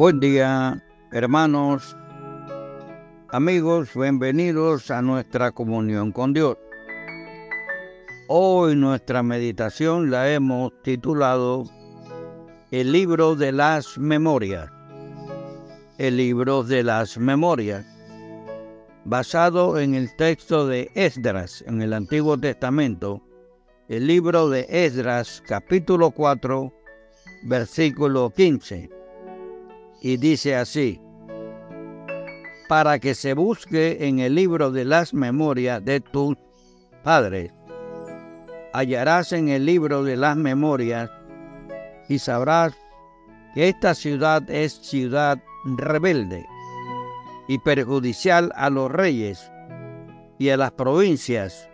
Buen día, hermanos, amigos, bienvenidos a nuestra comunión con Dios. Hoy nuestra meditación la hemos titulado El libro de las memorias. El libro de las memorias, basado en el texto de Esdras en el Antiguo Testamento, el libro de Esdras capítulo 4, versículo 15. Y dice así, para que se busque en el libro de las memorias de tus padres. Hallarás en el libro de las memorias y sabrás que esta ciudad es ciudad rebelde y perjudicial a los reyes y a las provincias,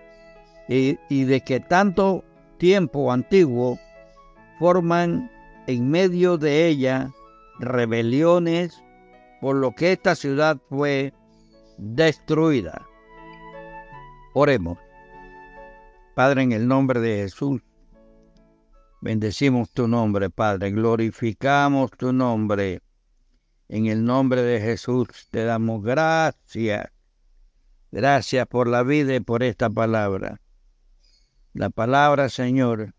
y, y de que tanto tiempo antiguo forman en medio de ella rebeliones, por lo que esta ciudad fue destruida. Oremos. Padre, en el nombre de Jesús, bendecimos tu nombre, Padre, glorificamos tu nombre. En el nombre de Jesús te damos gracias. Gracias por la vida y por esta palabra. La palabra, Señor,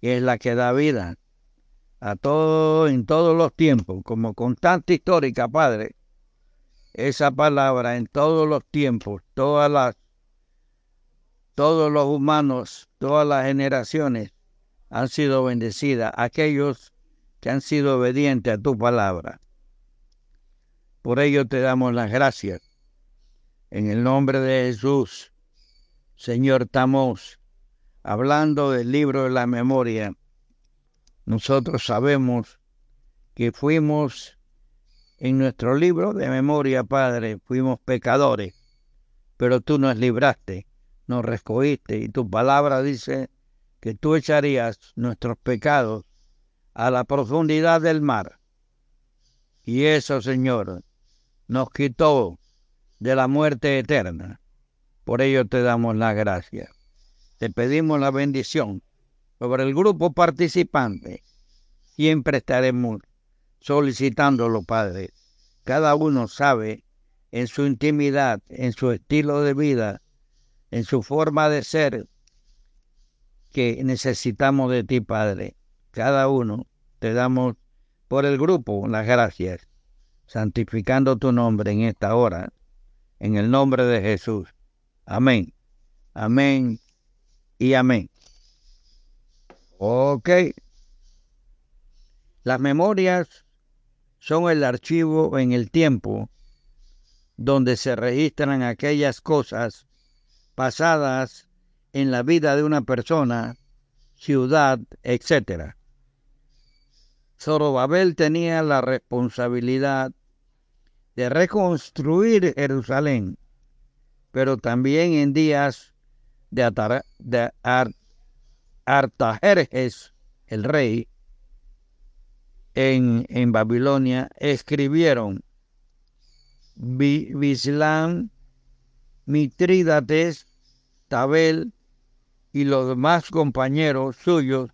es la que da vida a todo en todos los tiempos, como constante histórica, Padre. Esa palabra en todos los tiempos, todas las todos los humanos, todas las generaciones han sido bendecidas, aquellos que han sido obedientes a tu palabra. Por ello te damos las gracias. En el nombre de Jesús, Señor, estamos hablando del libro de la memoria. Nosotros sabemos que fuimos en nuestro libro de memoria, Padre, fuimos pecadores, pero tú nos libraste, nos rescogiste y tu palabra dice que tú echarías nuestros pecados a la profundidad del mar. Y eso, Señor, nos quitó de la muerte eterna. Por ello te damos la gracia. Te pedimos la bendición sobre el grupo participante. Siempre estaremos solicitándolo, Padre. Cada uno sabe en su intimidad, en su estilo de vida, en su forma de ser, que necesitamos de ti, Padre. Cada uno te damos por el grupo las gracias santificando tu nombre en esta hora, en el nombre de Jesús. Amén, amén y amén. Ok. Las memorias son el archivo en el tiempo donde se registran aquellas cosas pasadas en la vida de una persona, ciudad, etc. Zorobabel tenía la responsabilidad de reconstruir Jerusalén, pero también en días de, Artajerjes, el rey, en, en Babilonia, escribieron Bislam, Mitrídates, Tabel y los demás compañeros suyos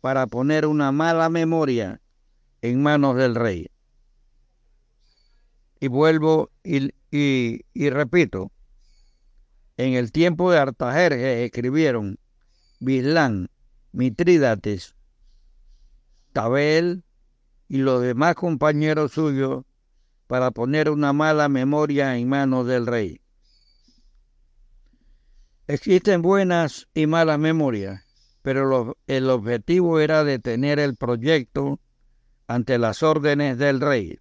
para poner una mala memoria en manos del rey. Y vuelvo y, y, repito, en el tiempo de Artajerjes escribieron Bislán, Mitrídates, Tabel y los demás compañeros suyos para poner una mala memoria en manos del rey. Existen buenas y malas memorias, pero el objetivo era detener el proyecto ante las órdenes del rey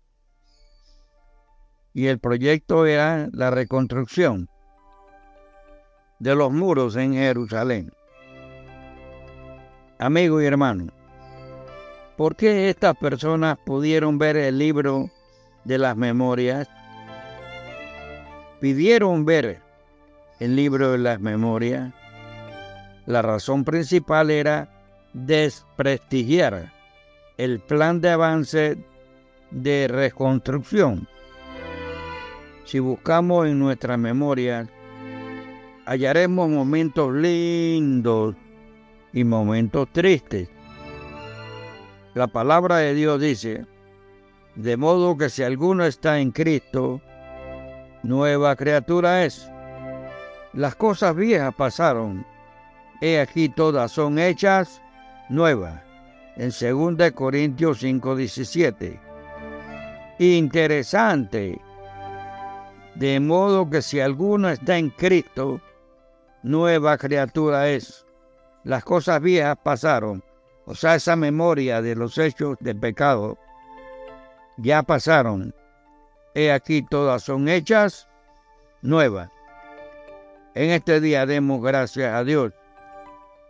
y el proyecto era la reconstrucción de los muros en Jerusalén. Amigo y hermano, ¿por qué estas personas pudieron ver el libro de las memorias? Pidieron ver el libro de las memorias. La razón principal era desprestigiar el plan de avance de reconstrucción si buscamos en nuestra memoria, hallaremos momentos lindos y momentos tristes. La palabra de Dios dice De modo que si alguno está en Cristo, nueva criatura es. Las cosas viejas pasaron, he aquí todas son hechas nuevas. En 2 Corintios 5:17. Interesante. De modo que si alguno está en Cristo, nueva criatura es. Las cosas viejas pasaron. O sea, esa memoria de los hechos de pecado ya pasaron. He aquí todas son hechas nuevas. En este día demos gracias a Dios,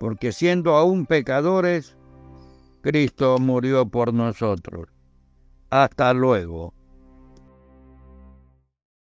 porque siendo aún pecadores, Cristo murió por nosotros. Hasta luego.